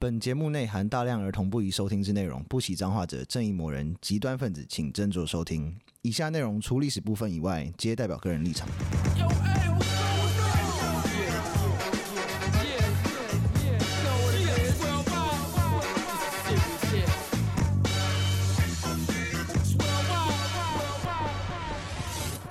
本节目内含大量儿童不宜收听之内容，不喜脏话者、正义魔人、极端分子，请斟酌收听。以下内容除历史部分以外，皆代表个人立场。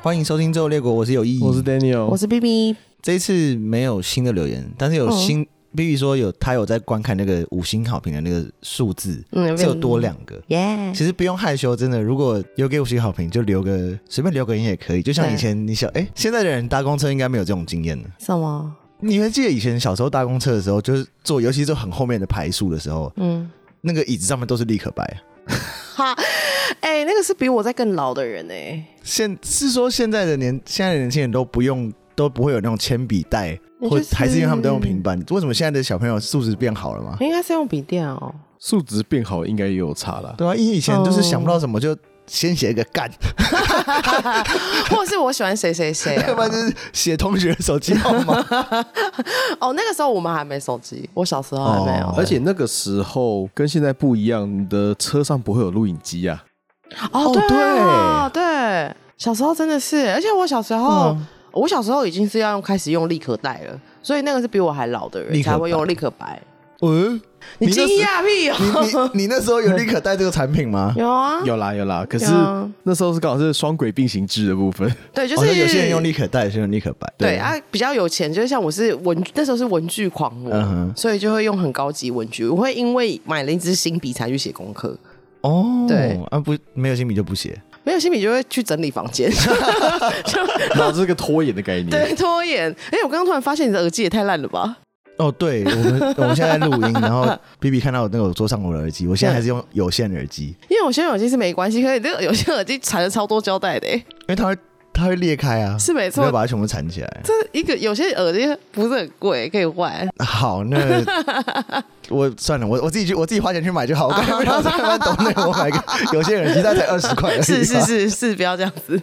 欢迎收听《周游列国》，我是有意义，我是 Daniel，我是 BB。这一次没有新的留言，但是有新。哦 B B 说有他有在观看那个五星好评的那个数字，嗯，只有多两个，耶、嗯。其实不用害羞，真的，如果有给五星好评，就留个随便留个言也可以。就像以前你小哎，现在的人搭公车应该没有这种经验了。什么？你还记得以前小时候搭公车的时候，就是坐，尤其是坐很后面的排数的时候，嗯，那个椅子上面都是立可白。哈，哎，那个是比我在更老的人哎、欸。现是说现在的年现在的年轻人都不用都不会有那种铅笔袋。或还是因为他们都用平板？为什么现在的小朋友素质变好了吗？应该是用笔电哦。素质变好应该也有差了。对啊，因为以前就是想不到什么就先写一个干，或者是我喜欢谁谁谁，要 不然就是写同学的手机号码。哦，那个时候我们还没手机，我小时候还没有。而且那个时候跟现在不一样，你的车上不会有录影机啊。哦，对对，小时候真的是，而且我小时候。我小时候已经是要用开始用立可带了，所以那个是比我还老的人才会用立可白。嗯，你惊讶屁哦！你你那时候有立可带这个产品吗？有啊，有啦有啦。可是那时候是刚好是双轨并行制的部分。对，就是有些人用立可带，有些人用立可白。对啊，比较有钱，就是像我是文那时候是文具狂魔，所以就会用很高级文具。我会因为买了一支新笔才去写功课。哦，对啊，不没有新笔就不写。没有新品就会去整理房间，子是个拖延的概念。对，拖延。哎，我刚刚突然发现你的耳机也太烂了吧？哦，对，我们我们现在录音，然后 B B 看到我那个桌上我的耳机，我现在还是用有线耳机，因为我现在耳机是没关系，可是这个有线耳机缠了超多胶带的，因为它会。它会裂开啊，是没错，要把它全部缠起来。这一个有些耳机不是很贵，可以换。好，那 我算了，我我自己去，我自己花钱去买就好。我 刚刚在那边懂那个，我买个有些耳机，它才二十块。是是是是，不要这样子。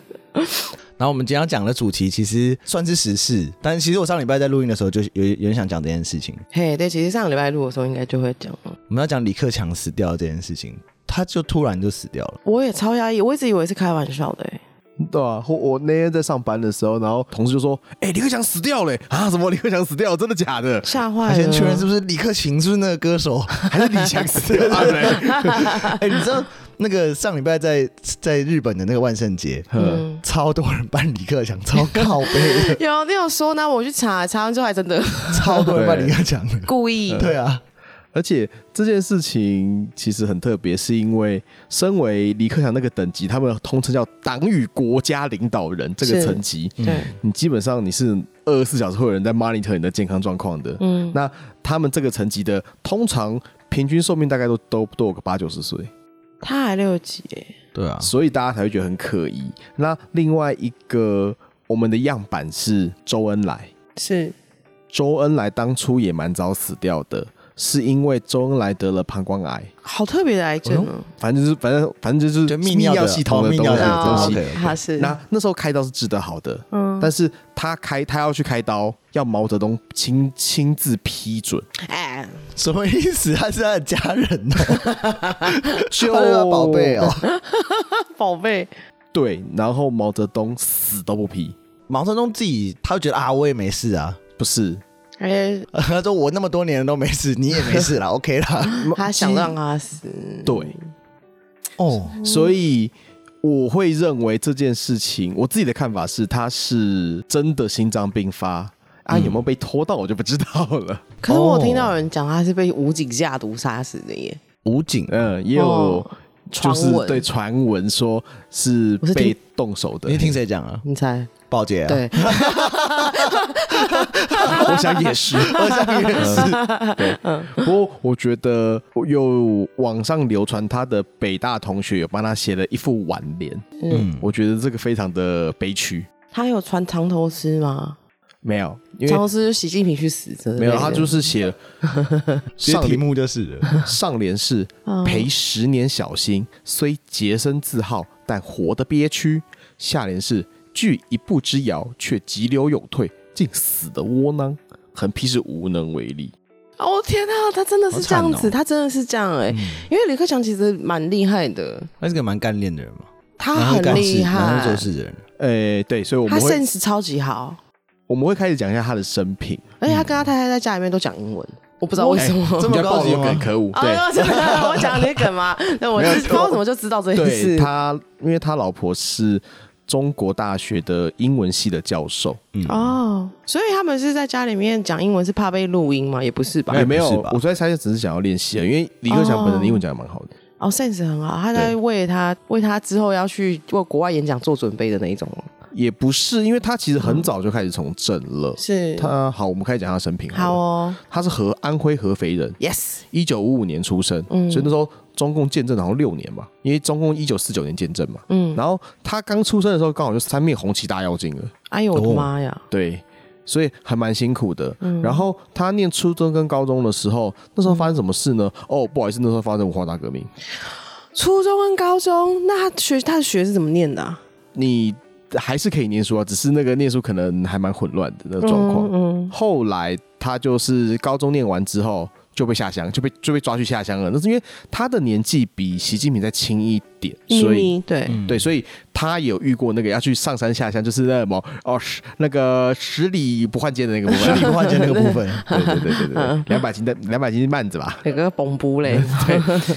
然后我们今天要讲的主题其实算是时事，但其实我上礼拜在录音的时候就有有点想讲这件事情。嘿，对，其实上个礼拜录的时候应该就会讲了。我们要讲李克强死掉这件事情，他就突然就死掉了。我也超压抑，我一直以为是开玩笑的欸。对啊，我我那天在上班的时候，然后同事就说：“哎、欸，李克强死掉了啊？什么李克强死掉了？真的假的？”吓坏了。先确认是不是李克勤，是不是那个歌手，还是李强死掉了？哎、欸，你知道那个上礼拜在在日本的那个万圣节，嗯，超多人扮李克强，超靠北。有，你有说呢？我去查，查完之后还真的超多人扮李克强，故意。对啊。而且这件事情其实很特别，是因为身为李克强那个等级，他们通称叫党与国家领导人这个层级。对，你基本上你是二十四小时会有人在 monitor 你的健康状况的。嗯，那他们这个层级的，通常平均寿命大概都都都有个八九十岁。他还六几耶？对啊，所以大家才会觉得很可疑。那另外一个我们的样板是周恩来，是周恩来当初也蛮早死掉的。是因为周恩来得了膀胱癌，好特别的癌症，反正就是反正反正就是泌尿系统的东西。他是那那时候开刀是治得好的，嗯，但是他开他要去开刀，要毛泽东亲亲自批准。哎，什么意思？他是他的家人哦，需要宝贝哦，宝贝。对，然后毛泽东死都不批。毛泽东自己他就觉得啊，我也没事啊，不是。哎，他说我那么多年都没死，你也没死了，OK 啦。他想让他死，对，哦，所以我会认为这件事情，我自己的看法是，他是真的心脏病发啊，有没有被拖到，我就不知道了。可是我听到有人讲，他是被武警下毒杀死的耶。武警，嗯，也有就是对传闻说是被动手的。你听谁讲啊？你猜？报姐啊？对。我想也是，我想也是。对，不过我觉得有网上流传他的北大同学有帮他写了一副挽联，嗯，我觉得这个非常的悲屈。他有传藏头诗吗？没有，藏头诗是习近平去死的，没有，他就是写 上题目就是上联是陪十年小心，虽洁身自好，但活得憋屈；下联是据一步之遥，却急流勇退。竟死的窝囊，横批是无能为力。哦天哪，他真的是这样子，他真的是这样哎，因为李克强其实蛮厉害的，他是个蛮干练的人嘛，他很厉害，蛮会做事的人。哎，对，所以我们他 sense 超级好。我们会开始讲一下他的生平，而且他跟他太太在家里面都讲英文，我不知道为什么这么高级梗，可恶。对，我讲那梗吗？那我不知道怎么就知道这件事。他因为他老婆是中国大学的英文系的教授，哦，所以他们是在家里面讲英文是怕被录音吗？也不是吧？也没有，我在猜就只是想要练习啊，因为李克强本人的英文讲的蛮好的，哦，sense 很好，他在为他为他之后要去为国外演讲做准备的那一种。也不是，因为他其实很早就开始从政了。是他好，我们开始讲他生平。好哦，他是合安徽合肥人。Yes，一九五五年出生，嗯所以那时候中共建政好像六年嘛，因为中共一九四九年建政嘛。嗯，然后他刚出生的时候，刚好就三面红旗大妖精了。哎呦我的妈呀！对，所以还蛮辛苦的。嗯然后他念初中跟高中的时候，那时候发生什么事呢？哦，不好意思，那时候发生文化大革命。初中跟高中，那他学他的学是怎么念的？你。还是可以念书啊，只是那个念书可能还蛮混乱的那个状况。嗯嗯。后来他就是高中念完之后。就被下乡，就被就被抓去下乡了。那是因为他的年纪比习近平再轻一点，所以对。对，所以他有遇过那个要去上山下乡，就是那什么哦，十那个十里不换肩的那个部分，十里不换肩那个部分，对对对对对，两百斤的两百斤慢子吧，那个崩布嘞。对，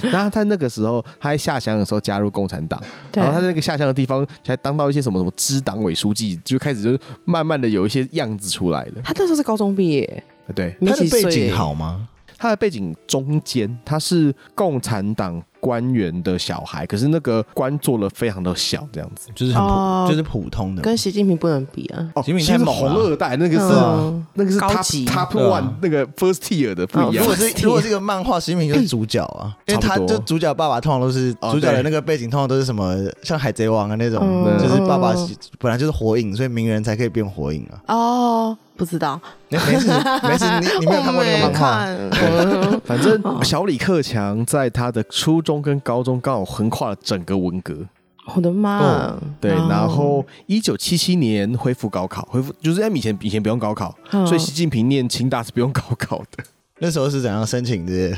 然后他那个时候他在下乡的时候加入共产党，然后他在那个下乡的地方才当到一些什么什么支党委书记，就开始就慢慢的有一些样子出来了。他那时候是高中毕业，对，他的背景好吗？他的背景中间，他是共产党官员的小孩，可是那个官做了非常的小，这样子。就是很普，就是普通的，跟习近平不能比啊。哦，习近平是红二代，那个是那个是高级。top one 那个 first tier 的不一样。如果是如果这个漫画，习近平就是主角啊，因为他就主角爸爸通常都是主角的那个背景，通常都是什么像海贼王啊那种，就是爸爸本来就是火影，所以鸣人才可以变火影啊。哦。不知道，没事没事，你你没有看过那个漫画？反正 小李克强在他的初中跟高中刚好横跨了整个文革。我的妈！对，然后一九七七年恢复高考，恢复就是在以前以前不用高考，所以习近平念清大是不用高考的。那时候是怎样申请的？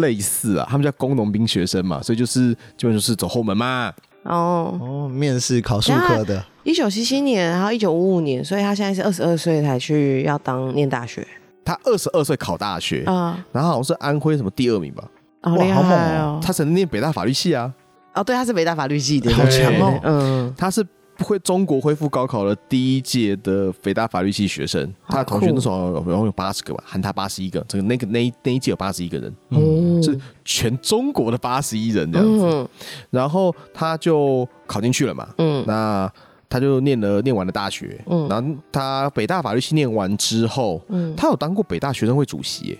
类似啊，他们叫工农兵学生嘛，所以就是基本就是走后门嘛。哦哦，面试考数科的。一九七七年，然后一九五五年，所以他现在是二十二岁才去要当念大学。他二十二岁考大学啊，然后好像是安徽什么第二名吧？哦，好猛哦！他曾经念北大法律系啊。哦，对，他是北大法律系的，好强哦。嗯，他是会中国恢复高考的第一届的北大法律系学生。他的同学那时候然后有八十个吧，喊他八十一个。这个那个那那一届有八十一个人，嗯，是全中国的八十一人这样子。然后他就考进去了嘛。嗯，那。他就念了念完了大学，嗯，然后他北大法律系念完之后，嗯，他有当过北大学生会主席，耶，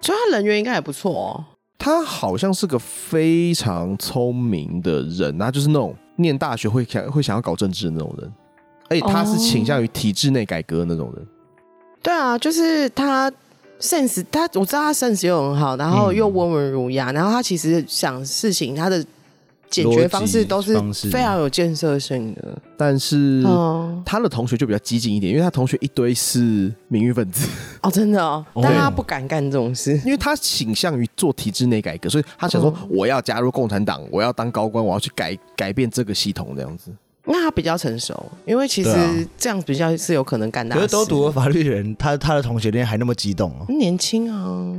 所以他人缘应该还不错哦。他好像是个非常聪明的人，他就是那种念大学会想会想要搞政治的那种人，而且他是倾向于体制内改革的那种人。对啊，就是他 sense，他我知道他 sense 又很好，然后又温文儒雅，然后他其实想事情他的。解决方式都是非常有建设性的，但是他的同学就比较激进一点，因为他同学一堆是名誉分子。哦，真的哦，但他不敢干这种事，因为他倾向于做体制内改革，所以他想说我要加入共产党，我要当高官，我要去改改变这个系统这样子。那他比较成熟，因为其实这样比较是有可能干大事。可是都读了法律的人，他他的同学连还那么激动哦，年轻啊。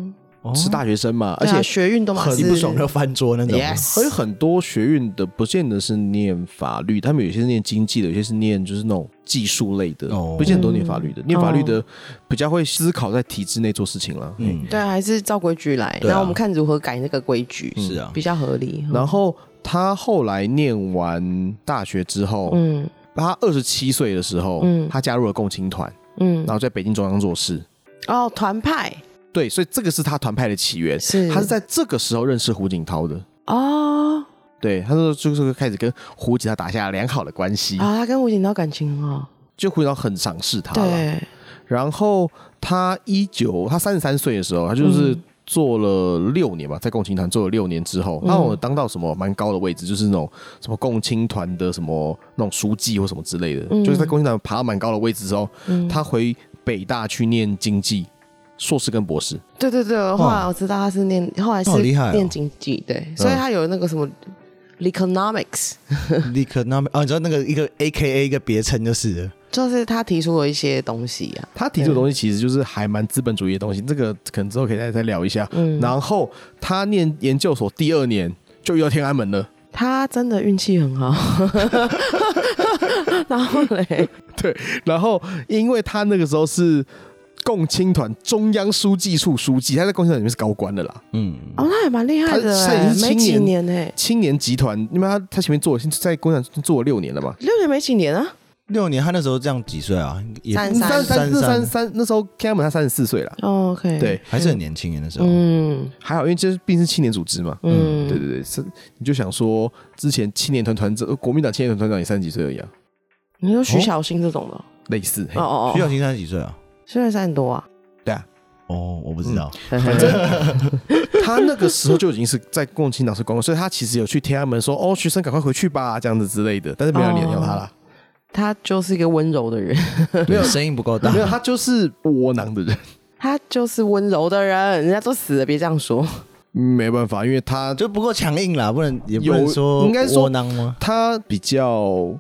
是大学生嘛，而且学运都很不爽，要翻桌那种。所以很多学运的不见得是念法律，他们有些是念经济的，有些是念就是那种技术类的，不见得都念法律的。念法律的比较会思考在体制内做事情了。嗯，对，还是照规矩来，然后我们看如何改那个规矩，是啊，比较合理。然后他后来念完大学之后，嗯，他二十七岁的时候，嗯，他加入了共青团，嗯，然后在北京中央做事。哦，团派。对，所以这个是他团派的起源，是他是在这个时候认识胡锦涛的哦。对，他说就是开始跟胡锦涛打下良好的关系啊。他跟胡锦涛感情很好，就胡锦涛很赏识他。对，然后他一九他三十三岁的时候，他就是做了六年吧，在共青团做了六年之后，那我当到什么蛮高的位置，就是那种什么共青团的什么那种书记或什么之类的，就是在共青团爬到蛮高的位置之后，他回北大去念经济。硕士跟博士。对对对，后来我知道他是念，后来是念经济，对，所以他有那个什么 economics，economics 哦，你知道那个一个 A K A 一个别称就是，就是他提出了一些东西啊。他提出的东西其实就是还蛮资本主义的东西，这个可能之后可以再再聊一下。嗯，然后他念研究所第二年就遇到天安门了。他真的运气很好，然后嘞，对，然后因为他那个时候是共青团中央书记处书记，他在共青团里面是高官的啦，嗯，哦，那还蛮厉害的，他也是没几年呢，青年集团，因为他他前面做在共产党做了六年了嘛，六年没几年啊。六年，他那时候这样几岁啊？三三三三三，那时候天安门他三十四岁了。OK，对，还是很年轻的那时候。嗯，还好，因为这毕竟是青年组织嘛。嗯，对对对，是你就想说，之前青年团团长，国民党青年团团长也三十几岁而已啊。你说徐小新这种的，类似。哦哦，徐小新三十几岁啊？现在三十多啊？对啊。哦，我不知道。反正 他那个时候就已经是在共青党是公，所以他其实有去天安门说：“哦，学生赶快回去吧，这样子之类的。”但是没有人鸟他了。他就是一个温柔的人，没有声音不够大，没有他就是窝囊的人，他就是温柔的人，人家都死了，别这样说。没办法，因为他就不够强硬啦，不能也不能说应该窝囊吗？他比较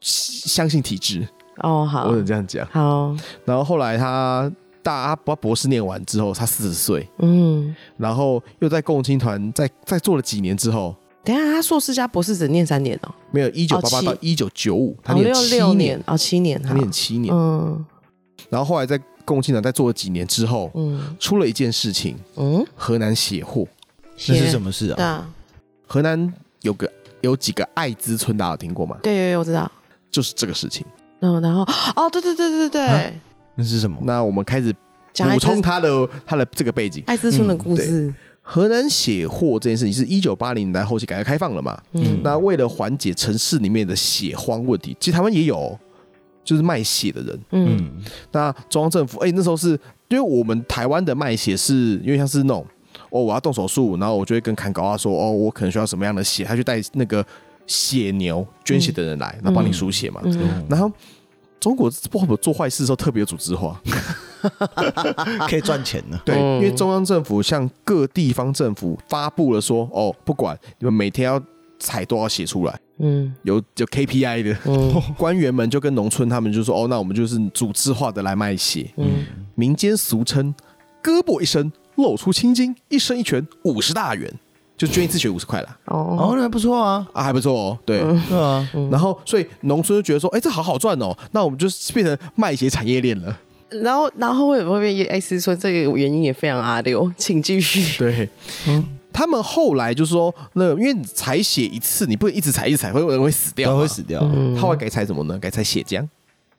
相信体制哦，好，我能这样讲。好。然后后来他大把博士念完之后，他四十岁，嗯，然后又在共青团在在做了几年之后。等下，他硕士加博士只念三年哦？没有，一九八八到一九九五，他念七年。哦，七年，他念七年。嗯，然后后来在共青团在做了几年之后，嗯，出了一件事情，嗯，河南血祸，那是什么事啊？河南有个有几个艾滋村，大家有听过吗？对对，我知道，就是这个事情。嗯，然后哦，对对对对对，那是什么？那我们开始补充他的他的这个背景，艾滋村的故事。河南血祸这件事情是一九八零年代后期改革开放了嘛？嗯，那为了缓解城市里面的血荒问题，其实台湾也有，就是卖血的人。嗯，那中央政府哎、欸，那时候是因为我们台湾的卖血是因为像是那种哦，我要动手术，然后我就会跟砍高啊说哦，我可能需要什么样的血，他去带那个血牛捐血的人来，然后帮你输血嘛。嗯，然后中国不好做坏事的时候特别组织化。可以赚钱呢，对，因为中央政府向各地方政府发布了说，哦，不管你们每天要采多少血出来，嗯，有有 KPI 的，嗯，官员们就跟农村他们就说，哦，那我们就是组织化的来卖血，嗯，民间俗称胳膊一伸露出青筋，一生一拳五十大元，就捐一次血五十块啦。哦，那还不错啊，啊还不错哦，对，对啊，然后所以农村就觉得说，哎，这好好赚哦，那我们就变成卖血产业链了。然后，然后会不会被艾滋村这个原因也非常阿六，请继续。对，嗯，他们后来就说，那因为你采血一次，你不能一直采一直采，会有人会死掉，会死掉。他会改采什么呢？改采血浆。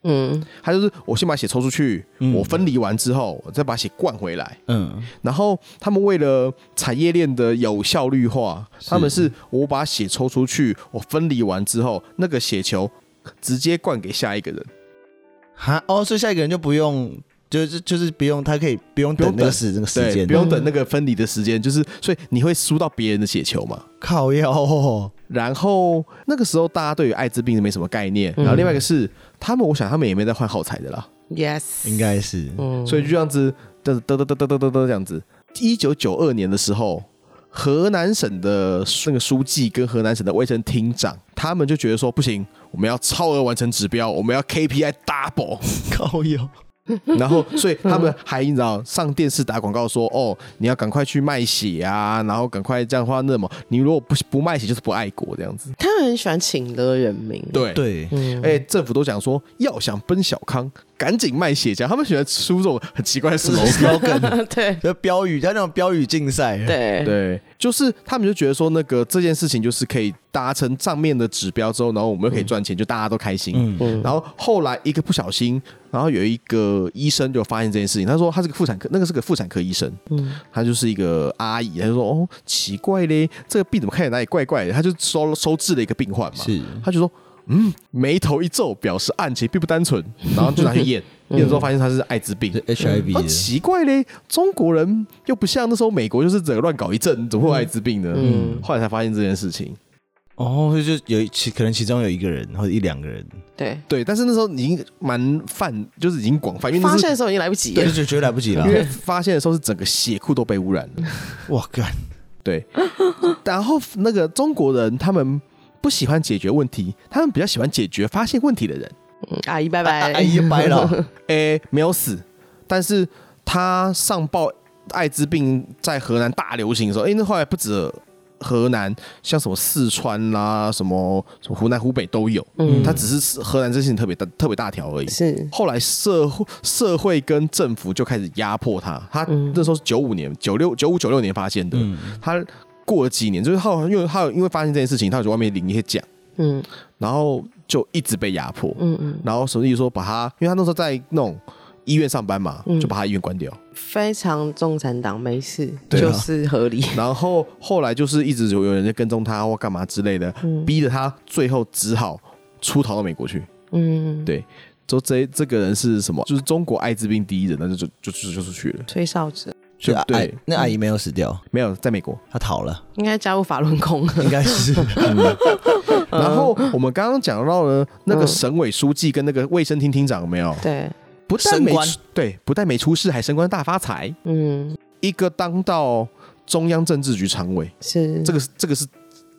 嗯，他就是我先把血抽出去，我分离完之后，我再把血灌回来。嗯，然后他们为了产业链的有效率化，他们是我把血抽出去，我分离完之后，那个血球直接灌给下一个人。哈哦，所以下一个人就不用，就是就是不用，他可以不用等那个时那个时间，不用等那个分离的时间，就是所以你会输到别人的血球嘛？靠药，然后那个时候大家对于艾滋病没什么概念，然后另外一个是他们，我想他们也没在换耗材的啦，yes，应该是，所以就这样子，这样子，得得得得得得得这样子。一九九二年的时候，河南省的那个书记跟河南省的卫生厅长，他们就觉得说不行，我们要超额完成指标，我们要 KPI double 靠药。然后所以他们还你知道上电视打广告说哦，你要赶快去卖血啊，然后赶快这样的话，那么你如果不不卖血就是不爱国这样子。他们很喜欢请了人民，对。对，哎，政府都讲说要想奔小康。赶紧卖血浆，他们喜欢出这种很奇怪的 slogan，对，就标语，像那种标语竞赛，对。对，就是他们就觉得说，那个这件事情就是可以达成账面的指标之后，然后我们又可以赚钱，就大家都开心。嗯，然后后来一个不小心，然后有一个医生就发现这件事情，他说他是个妇产科，那个是个妇产科医生，嗯，他就是一个阿姨，他就说哦，奇怪嘞，这个病怎么看起来哪里怪怪的？他就收收治了一个病患嘛，是，他就说。嗯，眉头一皱，表示案情并不单纯，然后就拿去验，验了之后发现他是艾滋病，HIV。奇怪嘞，中国人又不像那时候美国，就是整个乱搞一阵，怎么会有艾滋病呢？嗯，后来才发现这件事情。哦，就有其可能其中有一个人或者一两个人，对对，但是那时候已经蛮泛，就是已经广泛，因为发现的时候已经来不及了，对，就觉得来不及了。因为发现的时候是整个血库都被污染了，哇干！对，然后那个中国人他们不喜欢解决问题，他们比较喜欢解决发现问题的人。嗯、阿姨拜拜，阿姨拜了。哎，没有死，但是他上报艾滋病在河南大流行的时候，哎，那后来不止河南，像什么四川啦、啊，什么什么湖南、湖北都有。嗯，他只是河南这事情特别大、特别大条而已。是，后来社会社会跟政府就开始压迫他。他那时候是九五年、九六、九五、九六年发现的。嗯，他过了几年，就是后来因为他有因为发现这件事情，他就外面领一些奖。嗯，然后就一直被压迫。嗯嗯，然后所以说把他，因为他那时候在那种医院上班嘛，就把他医院关掉。非常共产党没事，就是合理。然后后来就是一直有有人在跟踪他或干嘛之类的，逼着他最后只好出逃到美国去。嗯，对，就这这个人是什么？就是中国艾滋病第一人，那就就就就出去了。吹哨子。就对，那阿姨没有死掉，没有在美国，她逃了，应该加入法轮功，应该是。然后我们刚刚讲到了那个省委书记跟那个卫生厅厅长有没有？对，不但没对，不但没出事，还升官大发财。嗯，一个当到中央政治局常委，是这个是这个是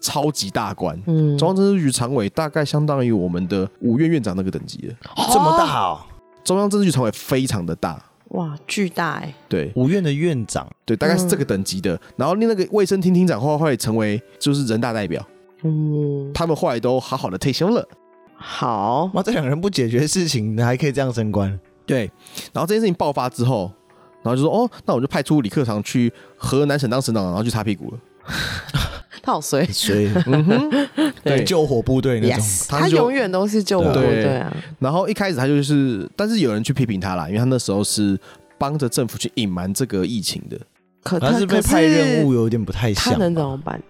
超级大官。嗯，中央政治局常委大概相当于我们的五院院长那个等级的，这么大哦。中央政治局常委非常的大。哇，巨大哎！对，五院的院长，对，大概是这个等级的。嗯、然后另那个卫生厅厅长后来会成为就是人大代表。嗯，他们后来都好好的退休了。好，那，这两个人不解决事情，还可以这样升官。对，然后这件事情爆发之后，然后就说哦，那我就派出李克强去河南省当省长，然后去擦屁股了。他好衰，衰，嗯哼，对，救火部队那种，他永远都是救火部队啊。然后一开始他就是，但是有人去批评他啦，因为他那时候是帮着政府去隐瞒这个疫情的，可他是被派任务有点不太像，他能怎么办？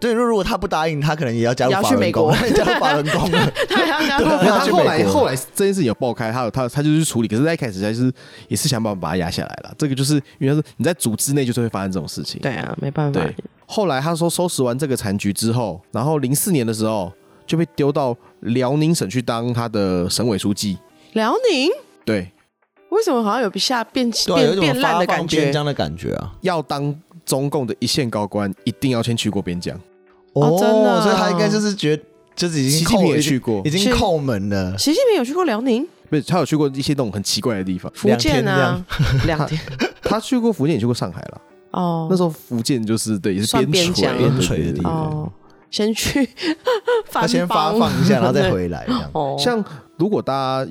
对，如果他不答应，他可能也要加入法轮功，加入法轮功 了。他要加入，他后来后来这件事情有爆开，他有他他就去处理，可是在一开始他就是也是想办法把他压下来了。这个就是因为是你在组织内就是会发生这种事情，对啊，没办法。后来他说收拾完这个残局之后，然后零四年的时候就被丢到辽宁省去当他的省委书记。辽宁？对。为什么好像有下变变变烂的感觉？边疆的感觉啊！要当中共的一线高官，一定要先去过边疆。哦，真的，所以他应该就是觉得就是已经习近平也去过，已经扣门了。习近平有去过辽宁？不是，他有去过一些那种很奇怪的地方，福建啊，两天。他去过福建，也去过上海了。哦，那时候福建就是对，也是边陲边陲的地方。哦，先去，他先发放一下，然后再回来。哦，像如果大家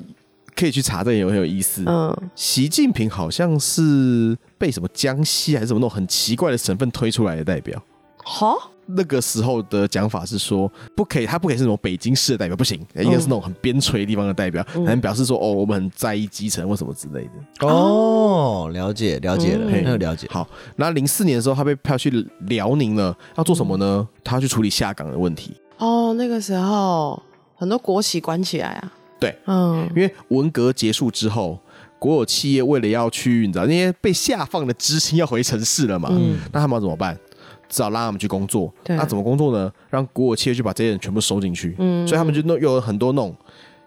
可以去查，这也很有意思。嗯，习近平好像是被什么江西还是什么那种很奇怪的省份推出来的代表。哈？那个时候的讲法是说，不可以，他不可以是什么北京市的代表，不行，应该是那种很边陲地方的代表，才能表示说，哦，我们很在意基层或什么之类的。哦，了解，了解了，很有了解。好，那零四年的时候，他被派去辽宁了，要做什么呢？他要去处理下岗的问题。哦，那个时候很多国企关起来啊。对，嗯，因为文革结束之后，国有企业为了要去，你知道那些被下放的知青要回城市了嘛，嗯，那他们要怎么办？只好拉他们去工作，对。那怎么工作呢？让国有企业去把这些人全部收进去，嗯，所以他们就弄有很多那种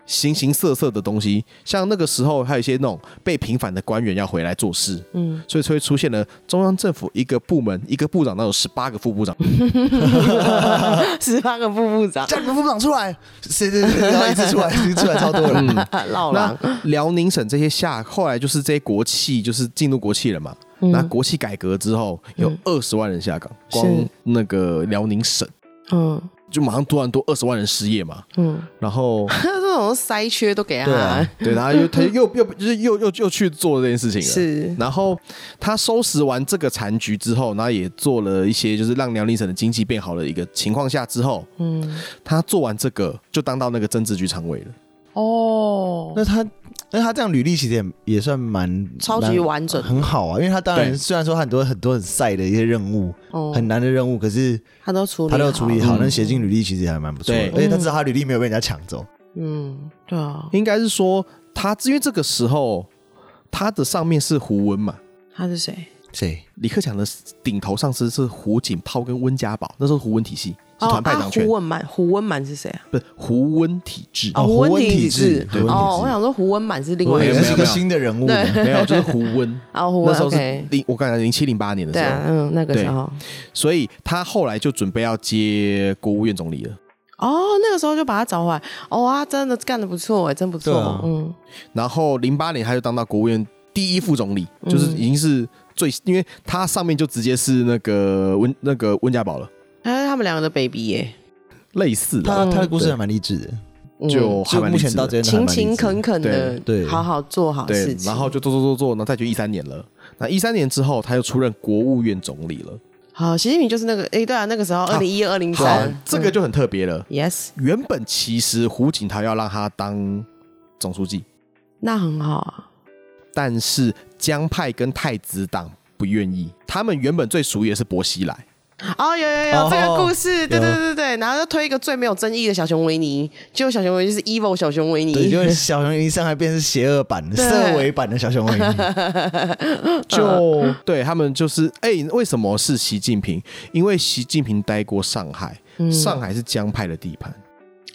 形形色色的东西，像那个时候还有一些那种被平反的官员要回来做事，嗯，所以才会出现了中央政府一个部门一个部长，那有十八个副部长，十八个副部长，叫你们副部长出来，谁谁谁，然后一直出来，一直出来超多人，老了。辽宁省这些下后来就是这些国企就是进入国企了嘛。那国企改革之后，有二十万人下岗，光那个辽宁省，嗯，就马上突然多二十万人失业嘛，嗯，然后 这种塞缺都给他，对，然后又他 又又就是又又又去做这件事情了，是，然后他收拾完这个残局之后，然后也做了一些就是让辽宁省的经济变好的一个情况下之后，嗯，他做完这个就当到那个政治局常委了，哦，那他。那他这样履历其实也也算蛮超级完整，很好啊。因为他当然虽然说很多很多很晒的一些任务，很难的任务，可是他都处理，他都处理好。那写进履历其实也还蛮不错的，而且他知道他履历没有被人家抢走。嗯，对啊，应该是说他因为这个时候他的上面是胡温嘛？他是谁？谁？李克强的顶头上司是胡锦涛跟温家宝，那时候胡温体系是团派党权。胡温满，胡温满是谁啊？不是胡温体制。哦，胡温体制。哦，我想说胡温满是另外一个，是一个新的人物。没有，就是胡温。啊，胡温。那时候是零，我刚才零七零八年的时候。嗯，那个时候。所以他后来就准备要接国务院总理了。哦，那个时候就把他找回来。哦，他真的干得不错哎，真不错。嗯。然后零八年他就当到国务院第一副总理，就是已经是。最，因为他上面就直接是那个温那个温家宝了，哎，他们两个的 baby 耶，类似的，他他的故事还蛮励志的，就就目前到这勤勤恳恳的，对，好好做好事情，然后就做做做做，然后再就一三年了，那一三年之后他又出任国务院总理了。好，习近平就是那个，哎，对啊，那个时候二零一二、二零三，这个就很特别了。Yes，原本其实胡锦涛要让他当总书记，那很好啊。但是江派跟太子党不愿意，他们原本最属意的是薄熙来。哦，有有有、哦、这个故事，对对对对，然后就推一个最没有争议的小熊维尼，结果小熊维尼就是 evil 小熊维尼，对，就是小熊维尼上来变成邪恶版、色违版的小熊维尼。就对他们就是，哎，为什么是习近平？因为习近平待过上海，嗯、上海是江派的地盘。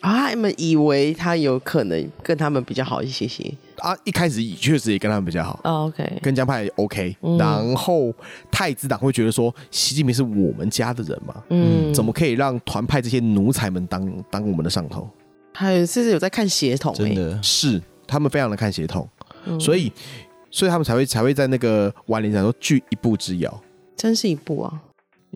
啊，他们以为他有可能跟他们比较好一些些。啊，一开始也确实也跟他们比较好。Oh, OK，跟江派 OK，嗯。然后太子党会觉得说，习近平是我们家的人嘛，嗯，怎么可以让团派这些奴才们当当我们的上头？还有是有在看血统，真的是他们非常的看血统，嗯，所以所以他们才会才会在那个晚年讲说据一步之遥，真是一步啊。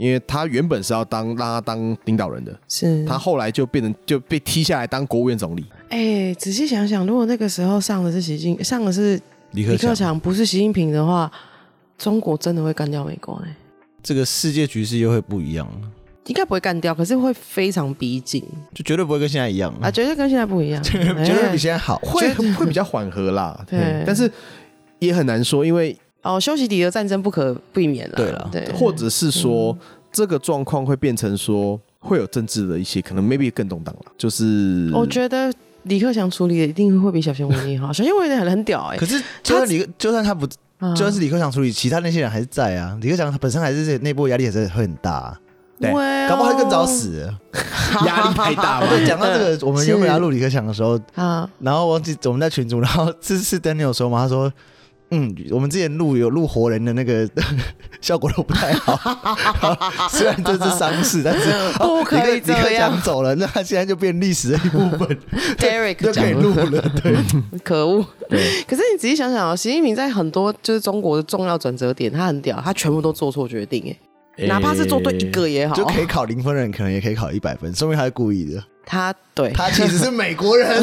因为他原本是要当让他当领导人的，是他后来就变成就被踢下来当国务院总理。哎，仔细想想，如果那个时候上的是习近上的是李克强，不是习近平的话，中国真的会干掉美国呢？这个世界局势又会不一样。应该不会干掉，可是会非常逼近，就绝对不会跟现在一样啊！绝对跟现在不一样，绝对比现在好，会会比较缓和啦。对，但是也很难说，因为。哦，休息底的战争不可避免了。对了，对，或者是说、嗯、这个状况会变成说会有政治的一些可能，maybe 更动荡了。就是我觉得李克强处理的一定会比小熊维尼好，小熊维尼很很屌哎、欸。可是就算李，就算他不，就算是李克强处理，其他那些人还是在啊。李克强他本身还是内部压力还是会很大、啊，对，搞不好他更早死，压力太大了。对，讲到这个，我们原本要录李克强的时候啊，然后忘记我们在群组，然后这是 Daniel 说嘛，他说。嗯，我们之前录有录活人的那个 效果都不太好，虽然这是丧事，但是 不可以这样。李克强走了，那他现在就变历史的一部分。Derek 就可以录了，对，可恶。可是你仔细想想哦，习近平在很多就是中国的重要转折点，他很屌，他全部都做错决定，哎，哪怕是做对一个也好，就可以考零分的人，可能也可以考一百分，说明他是故意的。他对，他其实是美国人。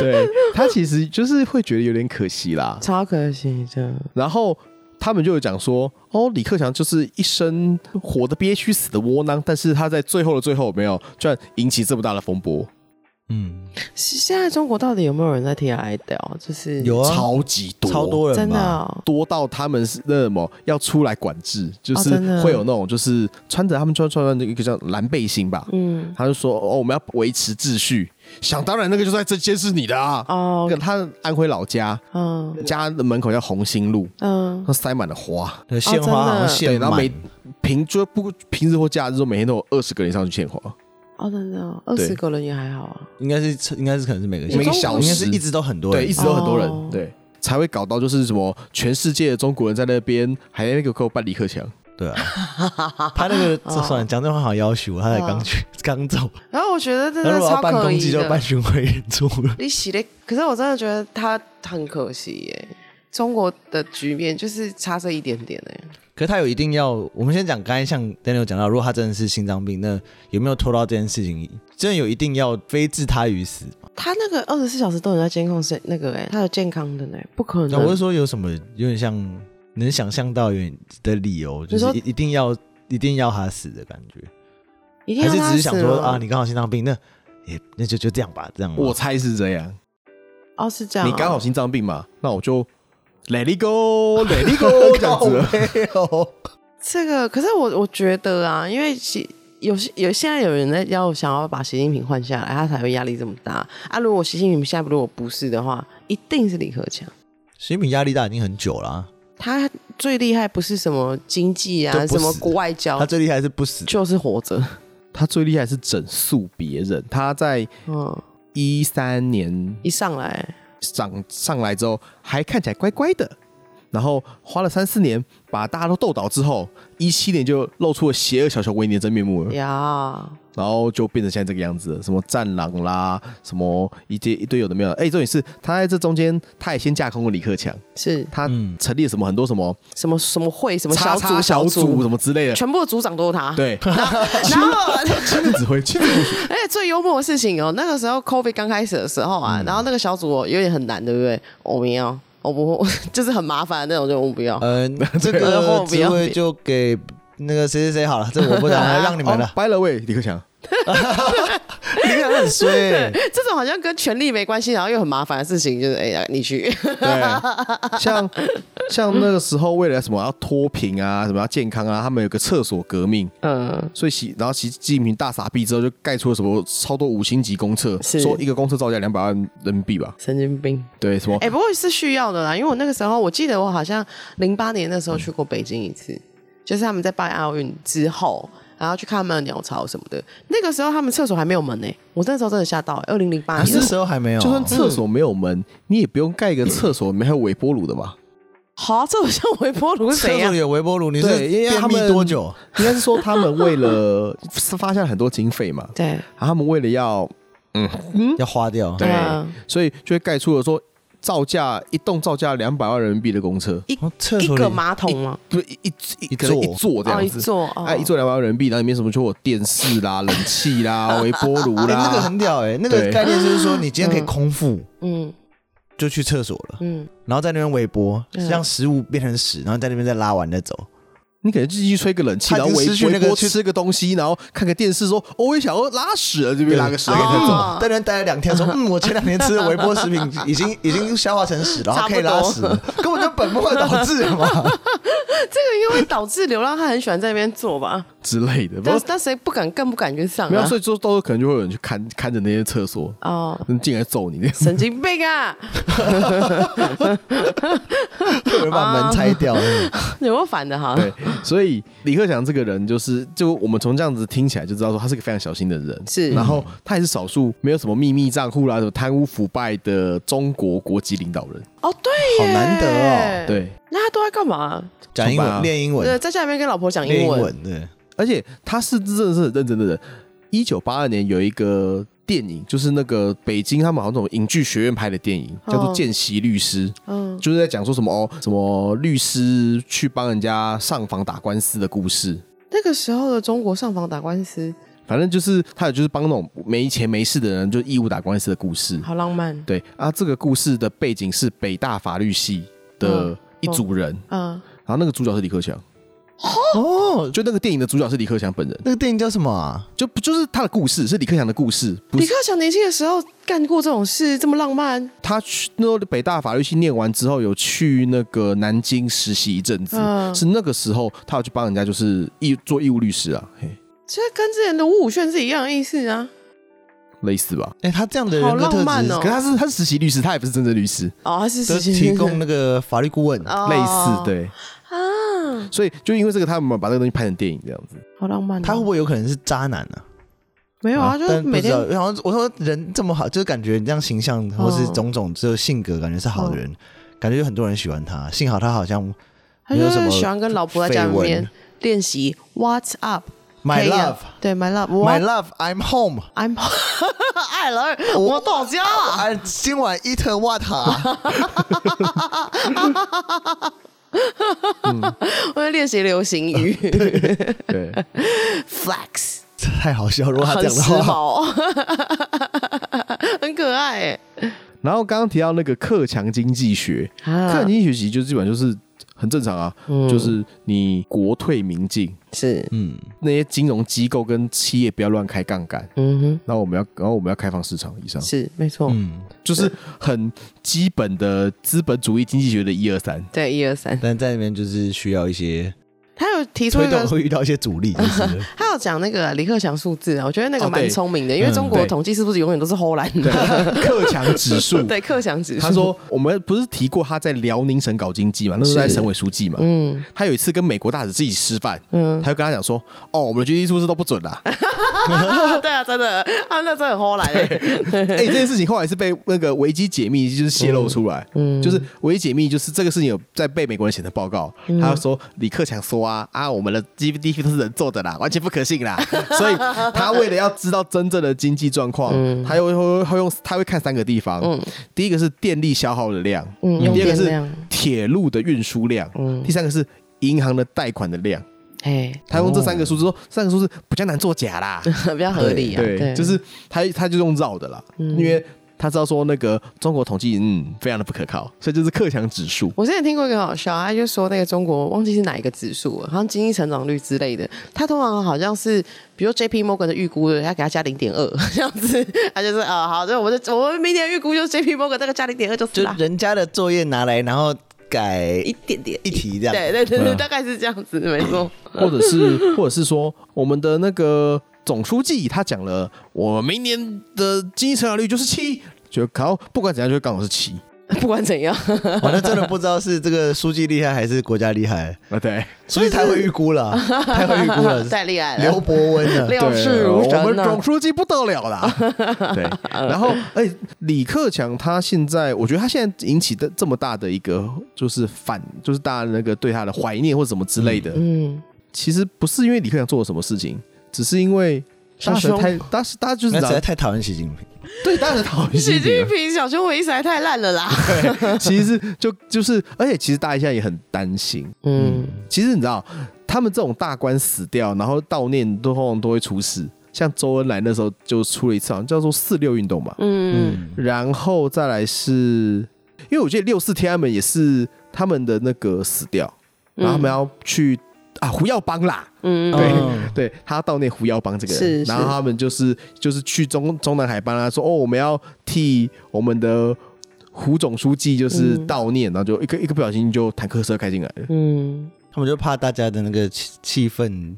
对，他其实就是会觉得有点可惜啦，超可惜的。然后他们就有讲说，哦，李克强就是一生活得憋屈，死的窝囊，但是他在最后的最后没有，居然引起这么大的风波。嗯，现在中国到底有没有人在听 idol？？就是有啊，超级多，超多人，真的、哦、多到他们是那什么要出来管制，就是会有那种就是穿着他们穿穿穿的一个叫蓝背心吧，嗯，他就说哦，我们要维持秩序，想当然那个就在这间是你的啊，哦，他安徽老家，嗯，家的门口叫红星路，嗯，那塞满了花，鲜花，对，然后每平就不平时或假日都每天都有二十个人上去献花。哦，真的，二十个人也还好啊。应该是，应该是可能是每个每个小时，应该是一直都很多人，对，一直都很多人，哦、对，才会搞到就是什么全世界的中国人在那边，还那个给我办李克强，对啊，他那个这算讲这话好要求，他才刚去刚、哦、走。然后我觉得真的超可惜的，就办巡回演出了。你洗的，可是我真的觉得他很可惜耶。中国的局面就是差这一点点哎。可是他有一定要，我们先讲，刚才像 Daniel 讲到，如果他真的是心脏病，那有没有拖到这件事情？真的有一定要非置他于死吗？他那个二十四小时都有在监控，是那个哎，他有健康的呢，不可能。那我是说有什么有点像能想象到有点的理由，就是一定要一定要他死的感觉，一定要他死还是只是想说啊，你刚好心脏病，那也那就就这样吧，这样。我猜是这样。哦，是这样。你刚好心脏病嘛，那我就。Let it go, let it go，这样子。这个可是我我觉得啊，因为习有有现在有人在要想要把习近平换下来，他才会压力这么大啊。如果习近平下不如果不是的话，一定是李克强。习近平压力大已经很久了、啊。他最厉害不是什么经济啊，什么国外交，他最厉害是不死，就是活着。他最厉害是整肃别人。他在嗯一三年一上来长上来之后，还看起来乖乖的。然后花了三四年把大家都斗倒之后，一七年就露出了邪恶小熊维尼的真面目了。然后就变成现在这个样子了，什么战狼啦，什么一堆一堆有的没有。哎，重点是他在这中间，他也先架空了李克强，是他成立了什么很多什么什么什么会什么小组小组什么之类的，全部的组长都是他。对，然后 亲自指挥，亲自。而且 最幽默的事情哦，那个时候 COVID 刚开始的时候啊，然后那个小组有点很难，对不对？我们要。我不，就是很麻烦的那种，就我不要。嗯，这个职位就给那个谁谁谁好了，这我不讲，让你们了。By the way，李克强。李克强很衰，欸，这种好像跟权力没关系，然后又很麻烦的事情，就是哎呀，欸，你去。对，像像那个时候，为了什么要脱贫啊，什么要健康啊，他们有个厕所革命，嗯，所以习然后习近平大傻逼之后，就盖出了什么超多五星级公厕，是说一个公厕造价两百万人民币吧？神经病。对，什么？哎，欸，不过是需要的啦，因为我那个时候，我记得我好像零八年那时候去过北京一次，嗯，就是他们在办奥运之后。然后去看他们的鸟巢什么的，那个时候他们厕所还没有门呢。我那时候真的吓到，二零零八年那时候还没有。就算厕所没有门，嗯、你也不用盖一个厕所，里面还有微波炉的吧？好、啊，这种像微波炉？厕所有微波炉，你是便秘多久？应该是说他们为了是发现很多经费嘛，对，然后他们为了要嗯要花掉，对，所以就会盖出了说。造价一栋造价两百万人民币的公厕，一一个马桶吗？对，一一一个一座。这样子，哎，一座两百万人民币，然后里面什么就有电视啦、冷气啦、微波炉啦，那个很屌哎，那个概念就是说你今天可以空腹，嗯，就去厕所了，嗯，然后在那边微波，让食物变成屎，然后在那边再拉完再走。你可能继续吹个冷气，然后微微波吃个东西，然后看个电视，说：“我也想要拉屎了，这边拉个屎给他走。”在那边待了两天，说：“ 嗯，我前两天吃的微波食品已经已经消化成屎了，然後可以拉屎，根本就本末倒置嘛。”这个应该会导致流浪汉很喜欢在那边做吧之类的。但但谁不敢更不敢去上？没有，所以说都可能就会有人去看看着那些厕所哦，进来揍你那，神经病啊！有人把门拆掉，有没有反的哈？对。所以李克强这个人，就是就我们从这样子听起来就知道说，他是个非常小心的人。是，然后他也是少数没有什么秘密账户啦、什么贪污腐败的中国国籍领导人。哦，对，好难得哦。对，那他都在干嘛？讲英文，练英文。对，在家里面跟老婆讲英文。对，而且他是真的是很认真的人。一九八二年有一个。电影就是那个北京他们好像那种影剧学院拍的电影，叫做《见习律师》，嗯，就是在讲说什么哦，什么律师去帮人家上访打官司的故事。那个时候的中国上访打官司，反正就是他有就是帮那种没钱没势的人就义务打官司的故事，好浪漫。对啊，这个故事的背景是北大法律系的一组人，嗯，然后那个主角是李克强。哦，就那个电影的主角是李克强本人。那个电影叫什么啊？就不就是他的故事，是李克强的故事。李克强年轻的时候干过这种事，这么浪漫。他去那个北大法律系念完之后，有去那个南京实习一阵子。嗯、是那个时候，他有去帮人家，就是义做义务律师啊。嘿，这跟之前的吴武炫是一样的意思啊，类似吧？哎、欸，他这样的人格特质，哦、可是他是他是实习律师，他也不是真正律师哦，他是实习提供那个法律顾问，哦、类似对。所以就因为这个，他们把这个东西拍成电影这样子，好浪漫。他会不会有可能是渣男呢？没有啊，就是每天。然后我说人这么好，就是感觉你这样形象或是种种这个性格，感觉是好的人，感觉有很多人喜欢他。幸好他好像没有什么喜欢跟老婆在家里面练习。What's up, my love？对，my love，my love，I'm home，I'm。爱人，我到家了。今晚 eat what？我在练习流行语。对，flex 太好笑，如果他讲的话，很 可爱哎。然后刚刚提到那个克强经济学，克强经济学其实就基本上就是。很正常啊，嗯、就是你国退民进。是，嗯，那些金融机构跟企业不要乱开杠杆，嗯哼，然后我们要，然后我们要开放市场以上，是没错，嗯，就是很基本的资本主义经济学的一二三，对，一二三，但在那边就是需要一些，他有提出一个会遇到一些阻力，就是，他有讲那个李克强数字啊，我觉得那个蛮聪明的，因为中国统计是不是永远都是后来的克强指数？对，克强指数。他说我们不是提过他在辽宁省搞经济嘛，那是。在省委书记嘛。嗯，他有一次跟美国大使自己吃饭，嗯，他就跟他讲说，哦，我们的经济数字都不准啦。对啊，真的，他那真的很后来。哎，这件事情后来是被那个维基解密，就是泄露出来，嗯，就是维基解密，就是这个事情有在被美国人写成报告，他说李克强说啊啊，我们的 GDP 都是人做的啦，完全不可信啦。所以他为了要知道真正的经济状况，他又会会用他会看三个地方，嗯，第一个是电力消耗的量，嗯，第二个是铁路的运输量，嗯，第三个是银行的贷款的量。哎，他用这三个数字说，三个数字比较难作假啦，比较合理啊。对，就是他他就用绕的啦，因为他知道说那个中国统计嗯非常的不可靠，所以就是克强指数。我之前听过一个好笑，他就说那个中国忘记是哪一个指数了，好像经济成长率之类的，他通常好像是比如 J P Morgan 的预估的，他给他加零点二 这样子，他就是啊好，就我们我们明年预估就是 J P Morgan 那个加零点二就是就人家的作业拿来然后。改一点点一题这样，对对对对，大概是这样子，没错。或者是或者是说，我们的那个总书记他讲了，我明年的经济成长率就是七，就考不管怎样就刚好是七。不管怎样，反正真的不知道是这个书记厉害还是国家厉害啊？对，所以太会预估了，太会预估了，太厉害了。刘伯温的 料事如神，我们总书记不得了啦。对，然后哎，李克强他现在，我觉得他现在引起的这么大的一个就是反，就是大家那个对他的怀念或者什么之类的。嗯，其实不是因为李克强做了什么事情，只是因为。当时太，大是大家就是实在太讨厌习近平。对，当时讨厌习近平，小熊维尼实在太烂了啦。对，其实就就是，而且其实大家现在也很担心。嗯，其实你知道，他们这种大官死掉，然后悼念都往往都会出事。像周恩来那时候就出了一次，好像叫做四六运动嘛。嗯，然后再来是，因为我觉得六四天安门也是他们的那个死掉，然后他们要去。啊，胡耀邦啦，嗯，对、嗯、对，他要悼念胡耀邦这个人，是是。然后他们就是就是去中中南海帮他说，哦，我们要替我们的胡总书记就是悼念，嗯、然后就一个一个不小心就坦克车开进来了，嗯，他们就怕大家的那个气气氛，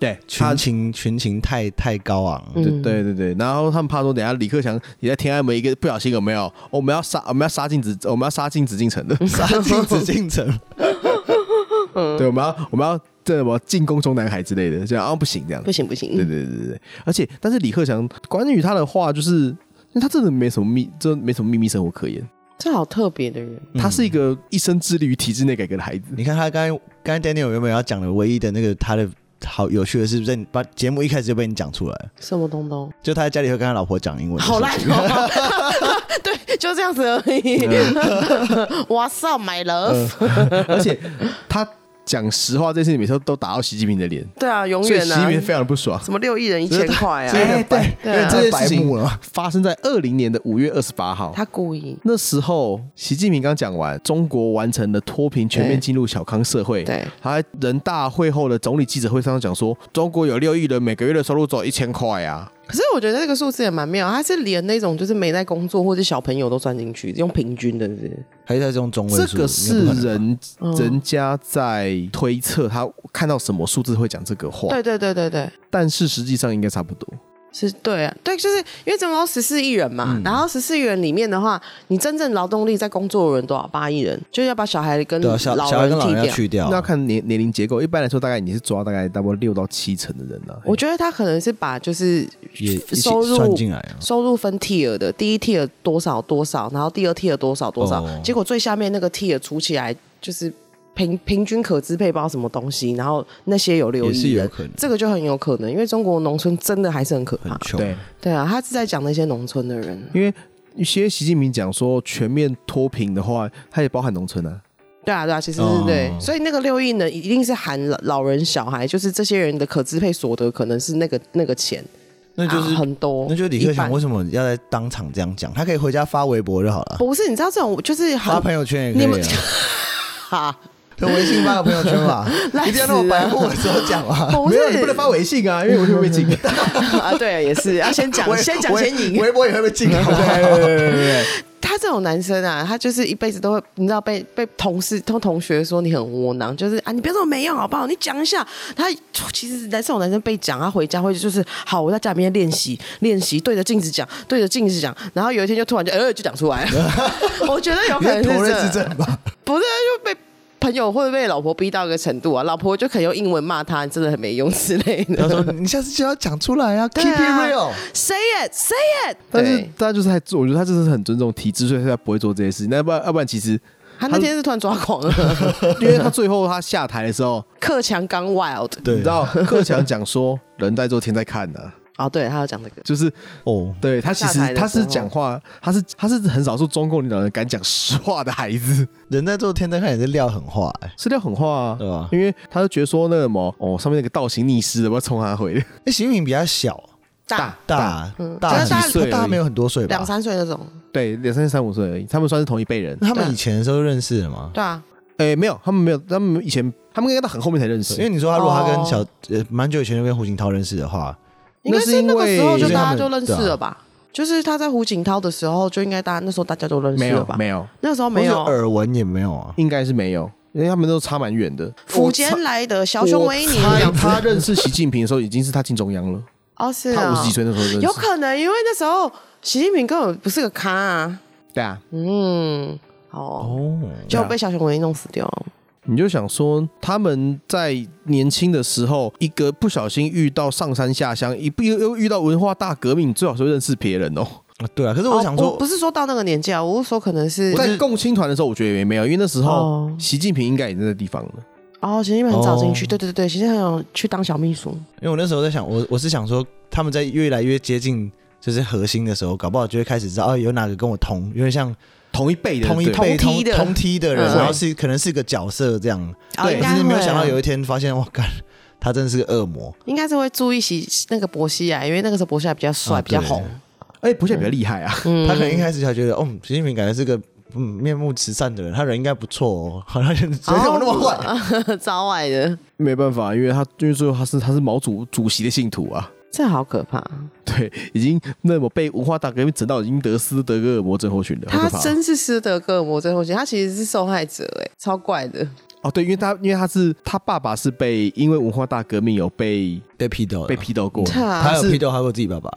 对群情群情太太高昂，对对对对，然后他们怕说，等下李克强也在天安门一个不小心有没有，我们要杀我们要杀进紫我们要杀进紫禁城的，杀进紫禁城，对，我们要我们要。这什么进攻中南海之类的，这样啊不行，这样不行不行。对对对对对，而且但是李克强关于他的话，就是因为他真的没什么秘，这没什么秘密生活可言。这好特别的人，他是一个一生致力于体制内改革的孩子。你看他刚刚刚 Daniel 有没有要讲的唯一的那个他的好有趣的是，不是把节目一开始就被你讲出来？什么东东？就他在家里会跟他老婆讲英文。好烂 对，就这样子而已。What's up, my love？而且他。讲实话，这事情每次都打到习近平的脸。对啊，永远啊。习近平非常的不爽。什么六亿人一千块啊？对对，因为这件事情发生在二零年的五月二十八号。他故意。那时候，习近平刚讲完，中国完成了脱贫，全面进入小康社会。对。他在人大会后的总理记者会上讲说，中国有六亿人，每个月的收入只有一千块啊。可是我觉得这个数字也蛮妙，他是连那种就是没在工作或者小朋友都算进去，用平均的是，是，还是在这种中位数？这个是人人家在推测，他看到什么数字会讲这个话？对对对对对。但是实际上应该差不多。是对啊，对，就是因为总共十四亿人嘛，嗯、然后十四亿人里面的话，你真正劳动力在工作的人多少？八亿人，就是要把小孩跟老人去掉，那要看年年龄结构。一般来说，大概你是抓大概大概六到七成的人呢、啊。我觉得他可能是把就是收入算进来、啊，收入分 tier 的，第一 tier 多少多少，然后第二 tier 多少多少，哦、结果最下面那个 tier 除起来就是。平平均可支配包什么东西，然后那些有六亿人，这个就很有可能，因为中国农村真的还是很可怕。对对啊，他是在讲那些农村的人，因为一些习近平讲说全面脱贫的话，他也包含农村啊。对啊对啊，其实是对，哦、所以那个六亿呢，一定是含老人小孩，就是这些人的可支配所得可能是那个那个钱，那就是、啊、很多。那就是李克强为什么要在当场这样讲？他可以回家发微博就好了。不是，你知道这种就是发朋友圈也可以、啊。哈。用微信发个朋友圈嘛，一定要那么白目的时候讲啊。没有，你不能发微信啊，因为我会被禁 啊。对，也是要先讲，先讲先赢。微博也会被禁。对对对对。他这种男生啊，他就是一辈子都会，你知道被被同事、同同学说你很窝囊，就是啊，你别这么没用好不好？你讲一下。他其实男这种男生被讲，他回家会就是好，我在家里面练习练习，对着镜子讲，对着镜子讲，然后有一天就突然就呃就讲出来了。我觉得有可能是这，不是就被。朋友会被老婆逼到一个程度啊，老婆就可以用英文骂他，你真的很没用之类的。他说：“你下次就要讲出来啊，keep it real，say it，say it。”但是他就是还做，我觉得他就是很尊重体制，所以他不会做这些事情。那要不然，要不然其实他那天是突然抓狂了，因为他最后他下台的时候，克强刚 wild，对，你知道克强讲说人在做天在看呢、啊。哦，对他要讲这个，就是哦，对他其实他是讲话，他是他是很少数中共领导人敢讲实话的孩子。人在做天在看也是撂狠话，哎，是撂狠话啊，对吧？因为他就觉得说那个什么哦，上面那个倒行逆施的，我要冲他回的。那习近平比较小，大大大几岁？大没有很多岁吧？两三岁那种。对，两三三五岁而已。他们算是同一辈人。他们以前的时候认识的吗？对啊。哎，没有，他们没有，他们以前他们应该到很后面才认识。因为你说他如果他跟小呃蛮久以前就跟胡锦涛认识的话。应该是那个时候就大家就认识了吧？就是他在胡锦涛的时候就应该大家那时候大家都认识了吧？没有，那时候没有耳闻也没有啊，应该是没有，因为他们都差蛮远的。福建来的小熊维尼，他认识习近平的时候已经是他进中央了。哦，是他五十几岁那时候认识，有可能因为那时候习近平根本不是个咖啊。对啊，嗯，哦，就被小熊维尼弄死掉。你就想说，他们在年轻的时候，一个不小心遇到上山下乡，一不又遇到文化大革命，最好是认识别人哦。啊，对啊。可是我想说，哦、不是说到那个年纪啊，我是说可能是在共青团的时候，我觉得也没有，因为那时候习近平应该也在那地方了。哦，习近平很早进去，对对对对，习近平去当小秘书。因为我那时候在想，我我是想说，他们在越来越接近就是核心的时候，搞不好就会开始知道，哦，有哪个跟我同，有点像。同一辈的，同一辈同同梯的人，然后是可能是个角色这样，对，但是没有想到有一天发现，哇，干，他真的是个恶魔。应该是会注意起那个薄熙来，因为那个时候薄熙来比较帅，比较红，哎，薄熙来比较厉害啊。他可能一开始才觉得，哦，习近平感觉是个嗯面目慈善的人，他人应该不错哦，好像怎么那么坏，招外的。没办法，因为他因为最后他是他是毛主主席的信徒啊。这好可怕！对，已经那么被文化大革命整到已经得斯德哥尔摩症候群了。他真是斯德哥尔摩症候群，他其实是受害者，哎，超怪的。哦，对，因为他因为他是他爸爸是被因为文化大革命有被被批斗，被批斗过。他有批斗他过自己爸爸？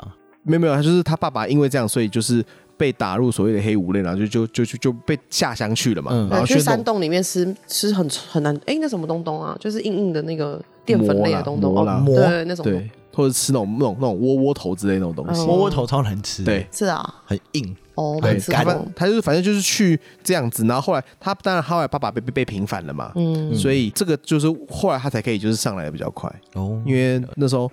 没有没有，他就是他爸爸因为这样，所以就是被打入所谓的黑五类，然后就就就就就被下乡去了嘛。然后去山洞里面吃吃很很难，哎，那什么东东啊？就是硬硬的那个淀粉类的东东，对，那种。或者吃那种那种那种窝窝头之类那种东西，窝窝头超难吃，对，是啊，很硬。哦，很干。他就是反正就是去这样子，然后后来他当然后来爸爸被被被平反了嘛，嗯，所以这个就是后来他才可以就是上来的比较快。哦，因为那时候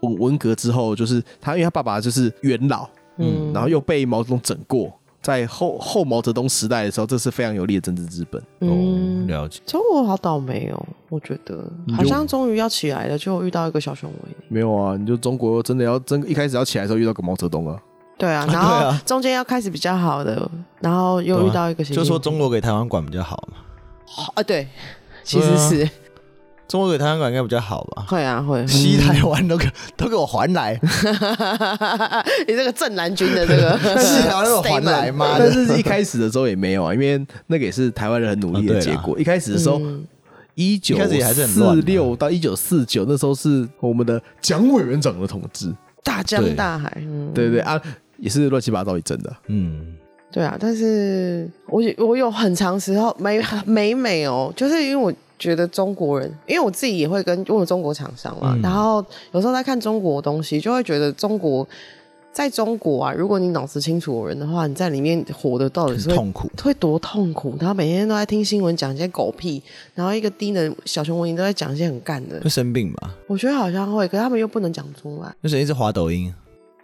文文革之后就是他因为他爸爸就是元老，嗯，然后又被毛泽东整过。在后后毛泽东时代的时候，这是非常有利的政治资本。嗯，了解。中国好倒霉哦，我觉得好像终于要起来了，就遇到一个小熊维尼。没有啊，你就中国真的要真一开始要起来的时候遇到个毛泽东啊。对啊，然后中间要开始比较好的，然后又遇到一个，就说中国给台湾管比较好嘛。啊，对，其实是。中国给台湾馆应该比较好吧？会啊，会。西台湾都给 都给我还来！你这个正南军的这个 西台湾都给我还来吗？但是一开始的时候也没有啊，因为那个也是台湾人很努力的结果。一开始的时候，一九四六到一九四九那时候是我们的蒋委员长的统治，大江大海，对对啊，也是乱七八糟一阵的。嗯，对啊，但是我我有很长时候没没没哦，就是因为我。觉得中国人，因为我自己也会跟问中国厂商嘛，嗯、然后有时候在看中国的东西，就会觉得中国在中国啊，如果你脑子清楚的人的话，你在里面活的到底是会痛苦，会多痛苦。然后每天都在听新闻讲一些狗屁，然后一个低能小熊维尼都在讲一些很干的，会生病吧？我觉得好像会，可是他们又不能讲出来，就是一直滑抖音，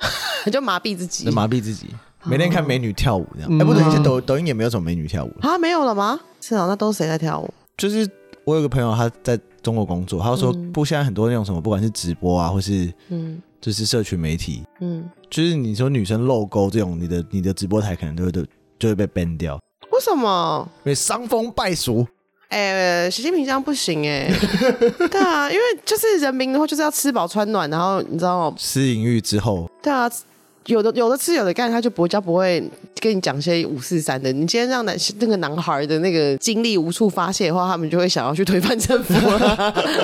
就麻痹自己，就麻痹自己，每天看美女跳舞这样。哎、嗯啊欸，不对，抖抖音也没有什么美女跳舞啊，没有了吗？是啊，那都是谁在跳舞？就是。我有个朋友，他在中国工作，他说不，现在很多那种什么，不管是直播啊，或是嗯，就是社群媒体，嗯，就是你说女生露沟这种，你的你的直播台可能就会都就会被 ban 掉。为什么？因为伤风败俗。哎，习近平这样不行哎。对啊，因为就是人民的话，就是要吃饱穿暖，然后你知道吗？私淫欲之后。对啊，有的有的吃有的干，他就不会叫不会跟你讲些五四三的。你今天让男那个男孩的那个精力无处发泄的话，他们就会想要去推翻政府了。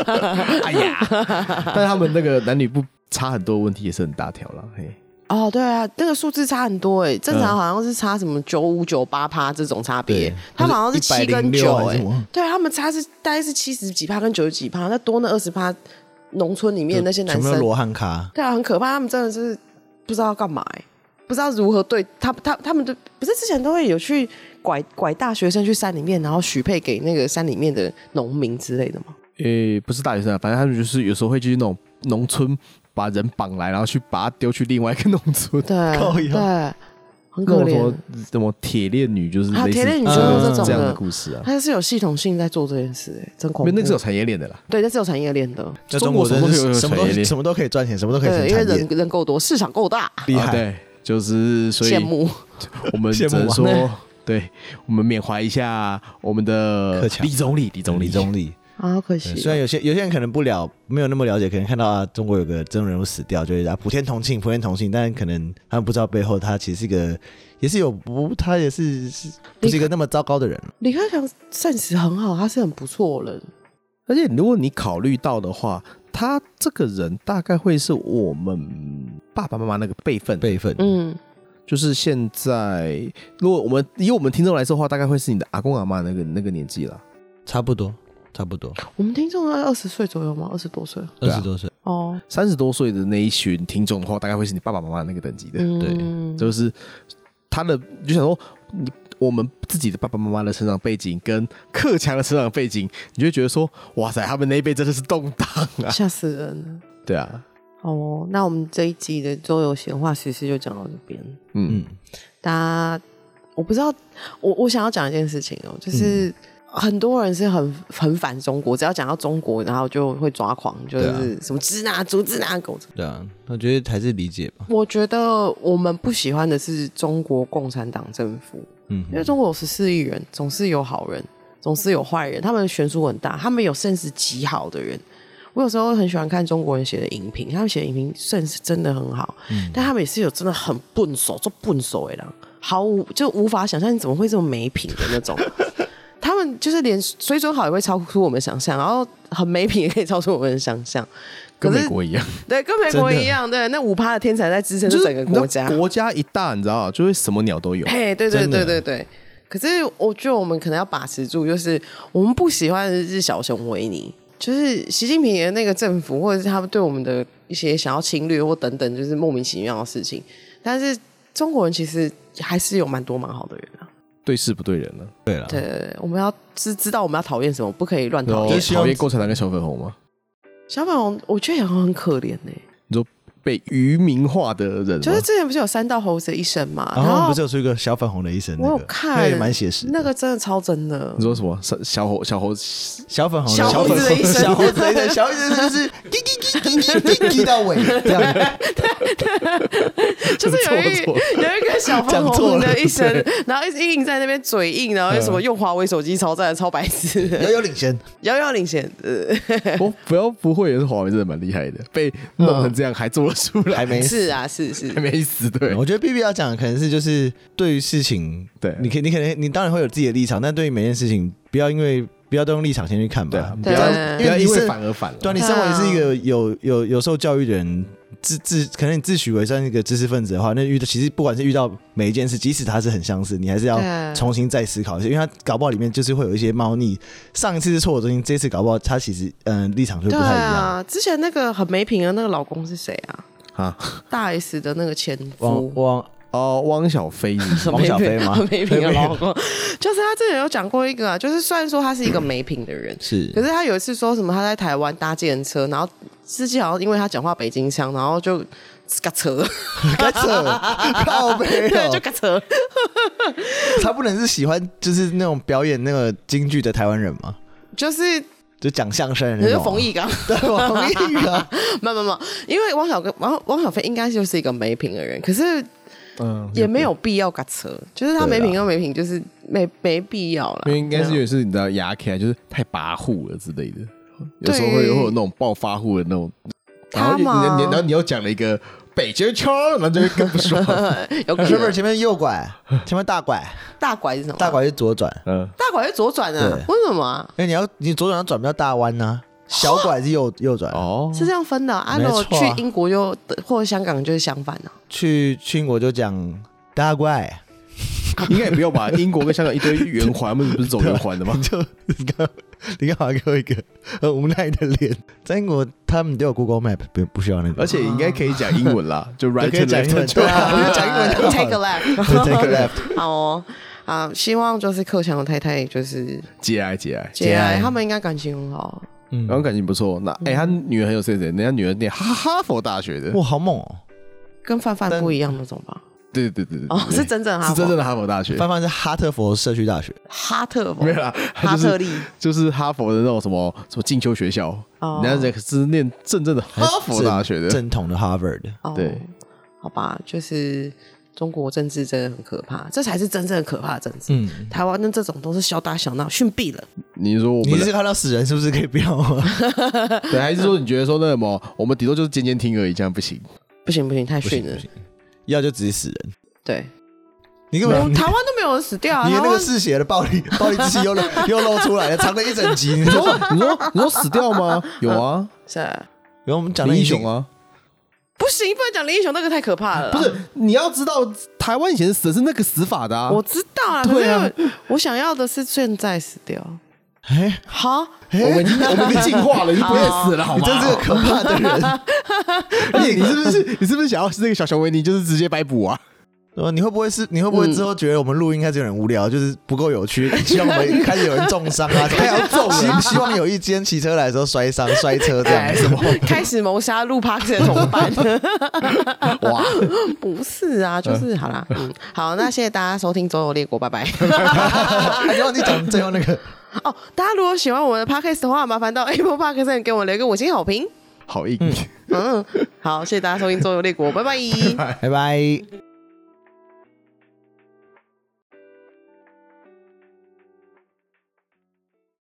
哎呀，但是他们那个男女不差很多问题也是很大条了，嘿。哦，对啊，那个数字差很多哎，正常好像是差什么九五九八趴这种差别，他们好像是七跟九哎，对他们差是大概是七十几趴跟九十几趴，那多那二十趴，农村里面那些男生罗汉卡，对啊，很可怕，他们真的是不知道干嘛哎，不知道如何对他他他们都不是之前都会有去拐拐大学生去山里面，然后许配给那个山里面的农民之类的吗？诶，不是大学生，反正他们就是有时候会去那种农村。把人绑来，然后去把他丢去另外一个农村，对对，很可怜。什么铁链女就是铁链女就是这种的故事啊，他是有系统性在做这件事，哎，真恐怖。那个是有产业链的啦，对，那是有产业链的。在中国什么什么都什么都可以赚钱，什么都可以赚钱，因为人人够多，市场够大，厉害。对，就是所以羡慕。我们只能说，对，我们缅怀一下我们的李总理，李总理，李总理。啊，好可惜。虽然有些有些人可能不了，没有那么了解，可能看到啊，中国有个真人物死掉，就是啊，普天同庆，普天同庆。但可能他们不知道背后他其实是一个，也是有不，他也是是不是一个那么糟糕的人。李克强暂时很好，他是很不错的人。而且如果你考虑到的话，他这个人大概会是我们爸爸妈妈那个辈分辈分，嗯，就是现在，如果我们以我们听众来说的话，大概会是你的阿公阿妈那个那个年纪了，差不多。差不多，我们听众在二十岁左右吗？二十多岁，二十多岁哦。三十多岁的那一群听众的话，大概会是你爸爸妈妈那个等级的。嗯、对，就是他的，就想说你我们自己的爸爸妈妈的成长背景跟克强的成长背景，你就会觉得说，哇塞，他们那一辈真的是动荡啊，吓死人了。对啊，哦，那我们这一集的周游闲话其实就讲到这边。嗯嗯，大家，我不知道，我我想要讲一件事情哦，就是。嗯很多人是很很反中国，只要讲到中国，然后就会抓狂，就是什么支那、族支那狗。对啊，我觉得还是理解吧。我觉得我们不喜欢的是中国共产党政府，嗯，因为中国有十四亿人，总是有好人，总是有坏人，他们悬殊很大，他们有 sense 极好的人。我有时候很喜欢看中国人写的影评，他们写的影评 sense 真的很好，嗯，但他们也是有真的很笨手，做笨手的人，毫无就无法想象你怎么会这么没品的那种。他们就是连水准好也会超出我们想象，然后很没品也可以超出我们的想象，跟美国一样，对，跟美国一样，对，那五趴的天才在支撑整个国家，国家一大，你知道，就是什么鸟都有。嘿，对对对对对。可是我觉得我们可能要把持住，就是我们不喜欢的是小熊维尼，就是习近平的那个政府，或者是他们对我们的一些想要侵略或等等，就是莫名其妙的事情。但是中国人其实还是有蛮多蛮好的人啊。对事不对人了，对了，对，我们要知知道我们要讨厌什么，不可以乱讨厌。讨厌共产党跟小粉红吗？小粉红，我觉得也很可怜呢。你说。被愚民化的人，就是之前不是有三道猴子的一生嘛？然后不是有出一个小粉红的一生？我有看，也蛮写实。那个真的超真的。你说什么？小猴小猴小粉红小猴子的一生，小猴子的一生，小猴子就是滴滴滴滴滴滴滴到尾这样。就是有一 有一个小粉红的一生，然后一直硬在那边嘴硬，然后什么用华为手机超赞，超白痴，遥遥领先，遥遥领先。不不要不会，也是华为真的蛮厉害的，被弄成这样还做了。出来。还没是啊，是是。还没死。对，我觉得 B B 要讲的可能是就是对于事情，对，你可你可能你当然会有自己的立场，但对于每件事情，不要因为不要都用立场先去看吧，不要不要因为反而反了。对，你身为是一个有有有受教育的人，自自可能你自诩为算一个知识分子的话，那遇到其实不管是遇到每一件事，即使它是很相似，你还是要重新再思考一下，因为他搞不好里面就是会有一些猫腻。上一次是错误中心，这次搞不好他其实嗯、呃、立场就不太一样。啊，之前那个很没品的那个老公是谁啊？啊，大 S 的那个前夫汪哦，汪小菲是，汪小菲吗？没品的老公，就是他之前有讲过一个啊，就是虽然说他是一个没品的人，是，可是他有一次说什么他在台湾搭计程车，然后司机好像因为他讲话北京腔，然后就嘎车，嘎车，靠北，对，就嘎车。他不能是喜欢就是那种表演那个京剧的台湾人吗？就是。就讲相声，你是冯毅刚，对，冯毅刚，没有没有，因为汪小哥汪汪小菲应该就是一个没品的人，可是嗯，也没有必要嘎车，就是他没品又没品，就是没没必要了。因为应该是因为是你知道牙卡就是太跋扈了之类的，有时候会会有那种暴发户的那种。然后你然后你又讲了一个北京圈，然后就会更不爽。有是不是前面右拐，前面大拐？大拐是什么？大拐是左转。嗯，大拐是左转啊？为什么？因为你要你左转要转不到大弯呢。小拐是右右转哦，是这样分的。啊，如果去英国就或者香港就是相反呢。去去英国就讲大拐，应该也不用吧？英国跟香港一堆圆环，不是不是走圆环的吗？就你看，你看，好像给我一个很无奈的脸。在英国，他们都有 Google Map，不不需要那个，而且应该可以讲英文啦，就 right 可以讲英文，对啊，讲英文，take a left，take a left。好哦，啊，希望就是克强的太太就是节哀节哀节哀，他们应该感情很好。嗯，然后感情不错。那哎，他女儿很有 sense，人家女儿念哈哈佛大学的，哇，好猛哦，跟范范不一样那种吧？对对对对，哦，是真正哈，是真正的哈佛大学。范范是哈特佛社区大学，哈特佛。没有啦，哈特利。就是哈佛的那种什么什么进修学校，人家是念真正的哈佛大学的，正统的 Harvard。对，好吧，就是。中国政治真的很可怕，这才是真正可怕的政治。嗯，台湾的这种都是小打小闹，逊毙了。你说我们你是看到死人是不是可以不要吗？对，还是说你觉得说那什么，我们顶多就是监监听而已，这样不行？不行不行，太逊了。要就直接死人。对，你根本台湾都没有人死掉啊！你那个嗜血的暴力暴力之气又露 又露出来了，藏了一整集。你说你说你说死掉吗？有啊，是啊，有我们讲的英雄啊。不行，不能讲林英雄那个太可怕了。不是，你要知道，台湾以前死的是那个死法的啊。我知道啊，对啊。我想要的是现在死掉。哎，好，我们 我们已经进化了，你不会死了，好吗？你真是个可怕的人。而且你是不是你是不是想要是那个小熊维尼，就是直接白捕啊？呃，你会不会是？你会不会之后觉得我们录音开始有点无聊，就是不够有趣？希望我们开始有人重伤啊，还要揍人？希望有一天骑车来的时候摔伤、摔车这样子。开始谋杀录 Podcast 的同伴。哇，不是啊，就是好啦。嗯，好，那谢谢大家收听《周游列国》，拜拜。还忘记讲最后那个哦，大家如果喜欢我们的 Podcast 的话，麻烦到 Apple Podcast 给我们留个五星好评。好硬。嗯，好，谢谢大家收听《周游列国》，拜拜，拜拜。